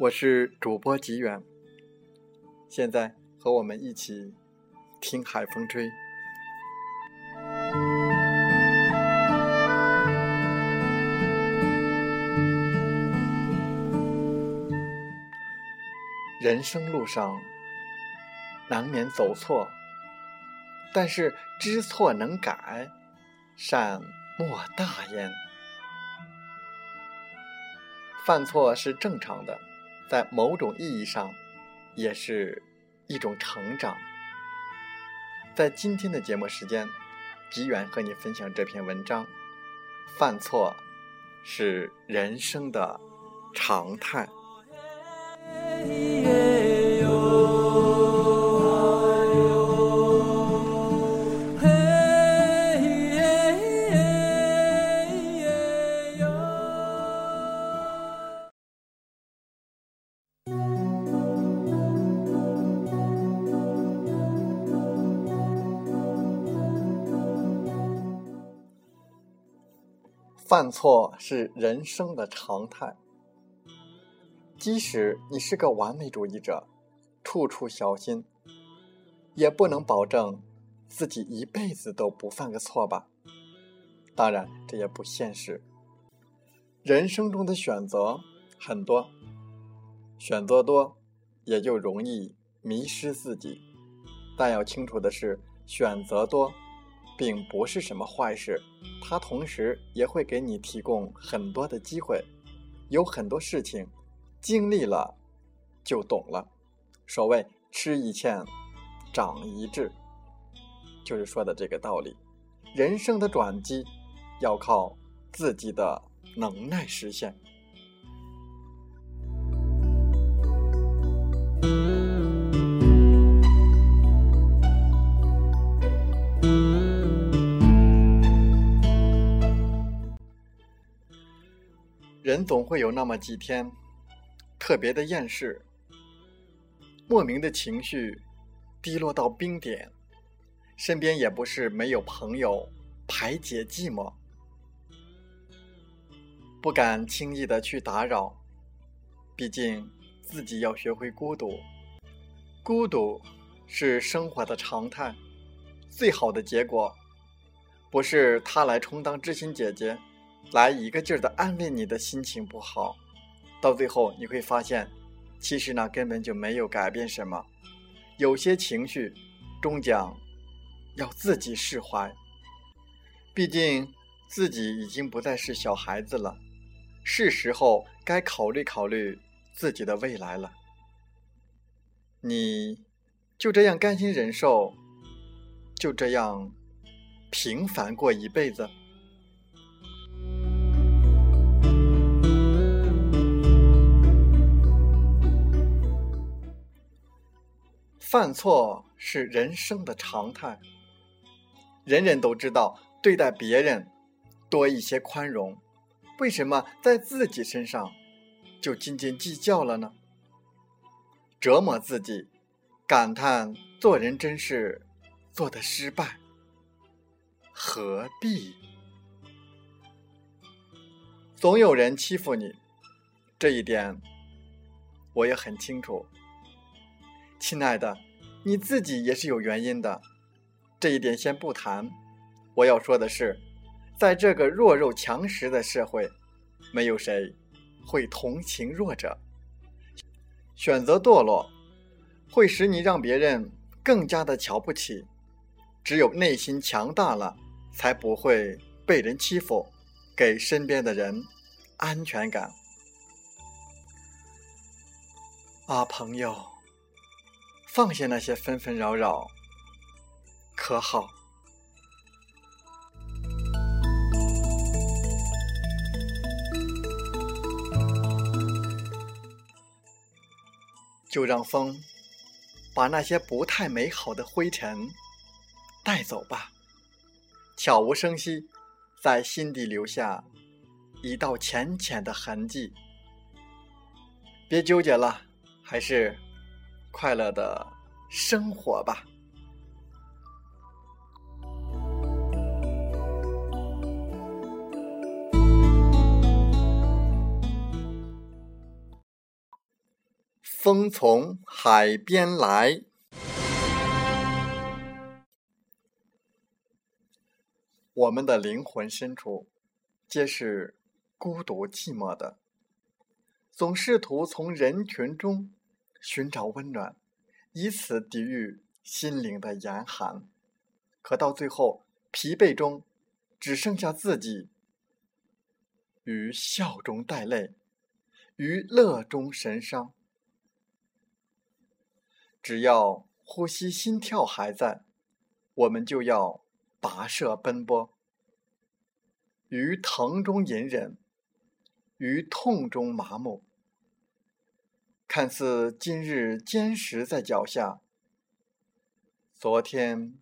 我是主播吉远，现在和我们一起听海风吹。人生路上难免走错，但是知错能改，善莫大焉。犯错是正常的。在某种意义上，也是一种成长。在今天的节目时间，吉远和你分享这篇文章：犯错是人生的常态。犯错是人生的常态，即使你是个完美主义者，处处小心，也不能保证自己一辈子都不犯个错吧？当然，这也不现实。人生中的选择很多，选择多，也就容易迷失自己。但要清楚的是，选择多。并不是什么坏事，它同时也会给你提供很多的机会。有很多事情，经历了就懂了。所谓“吃一堑，长一智”，就是说的这个道理。人生的转机，要靠自己的能耐实现。总会有那么几天特别的厌世，莫名的情绪低落到冰点，身边也不是没有朋友排解寂寞，不敢轻易的去打扰，毕竟自己要学会孤独，孤独是生活的常态，最好的结果不是他来充当知心姐姐。来一个劲儿的安慰你的心情不好，到最后你会发现，其实呢根本就没有改变什么。有些情绪，终将要自己释怀。毕竟自己已经不再是小孩子了，是时候该考虑考虑自己的未来了。你就这样甘心忍受，就这样平凡过一辈子？犯错是人生的常态，人人都知道对待别人多一些宽容，为什么在自己身上就斤斤计较了呢？折磨自己，感叹做人真是做的失败，何必？总有人欺负你，这一点我也很清楚。亲爱的，你自己也是有原因的，这一点先不谈。我要说的是，在这个弱肉强食的社会，没有谁会同情弱者。选择堕落，会使你让别人更加的瞧不起。只有内心强大了，才不会被人欺负，给身边的人安全感。啊，朋友。放下那些纷纷扰扰可好？就让风把那些不太美好的灰尘带走吧。悄无声息在心底留下一道浅浅的痕迹。别纠结了还是快乐的生活吧。风从海边来，我们的灵魂深处皆是孤独寂寞的，总试图从人群中寻找温暖，以此抵御心灵的严寒。可到最后，疲惫中只剩下自己，于笑中带泪，于乐中神伤。只要呼吸、心跳还在，我们就要跋涉奔波。于疼中隐忍，于痛中麻木。看似今日坚实在脚下，昨天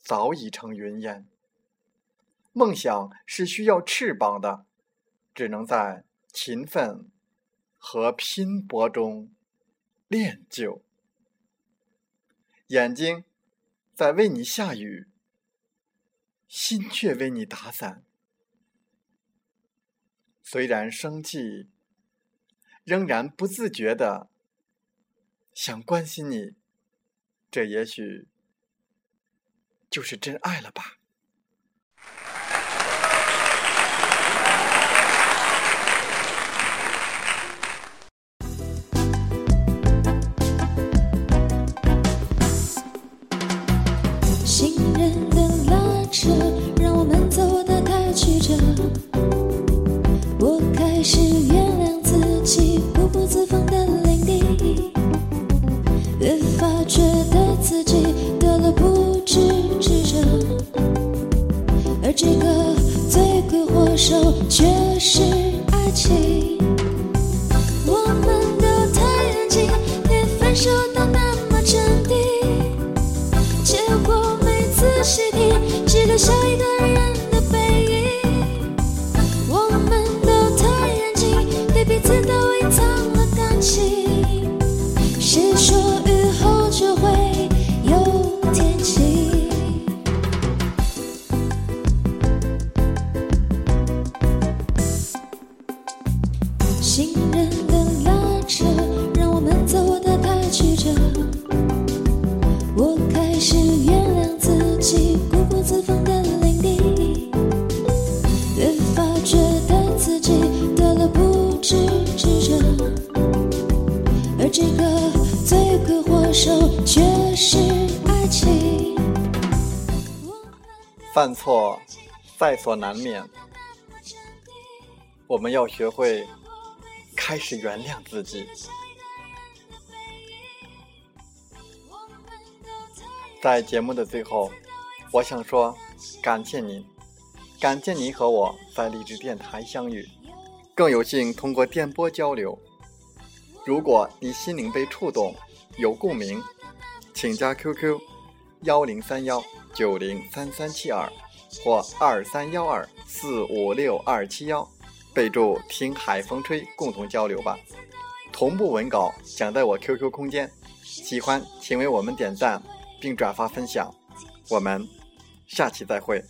早已成云烟。梦想是需要翅膀的，只能在勤奋和拼搏中练就。眼睛在为你下雨，心却为你打伞。虽然生气，仍然不自觉的想关心你，这也许就是真爱了吧。受却是爱情。我们都太安静，连分手都那么镇定，结果没仔细听，只留下一个。犯错在所难免，我们要学会开始原谅自己。在节目的最后，我想说感谢您，感谢您和我在励志电台相遇，更有幸通过电波交流。如果你心灵被触动，有共鸣，请加 QQ：幺零三幺。九零三三七二或二三幺二四五六二七幺，备注“听海风吹”，共同交流吧。同步文稿讲在我 QQ 空间，喜欢请为我们点赞并转发分享。我们下期再会。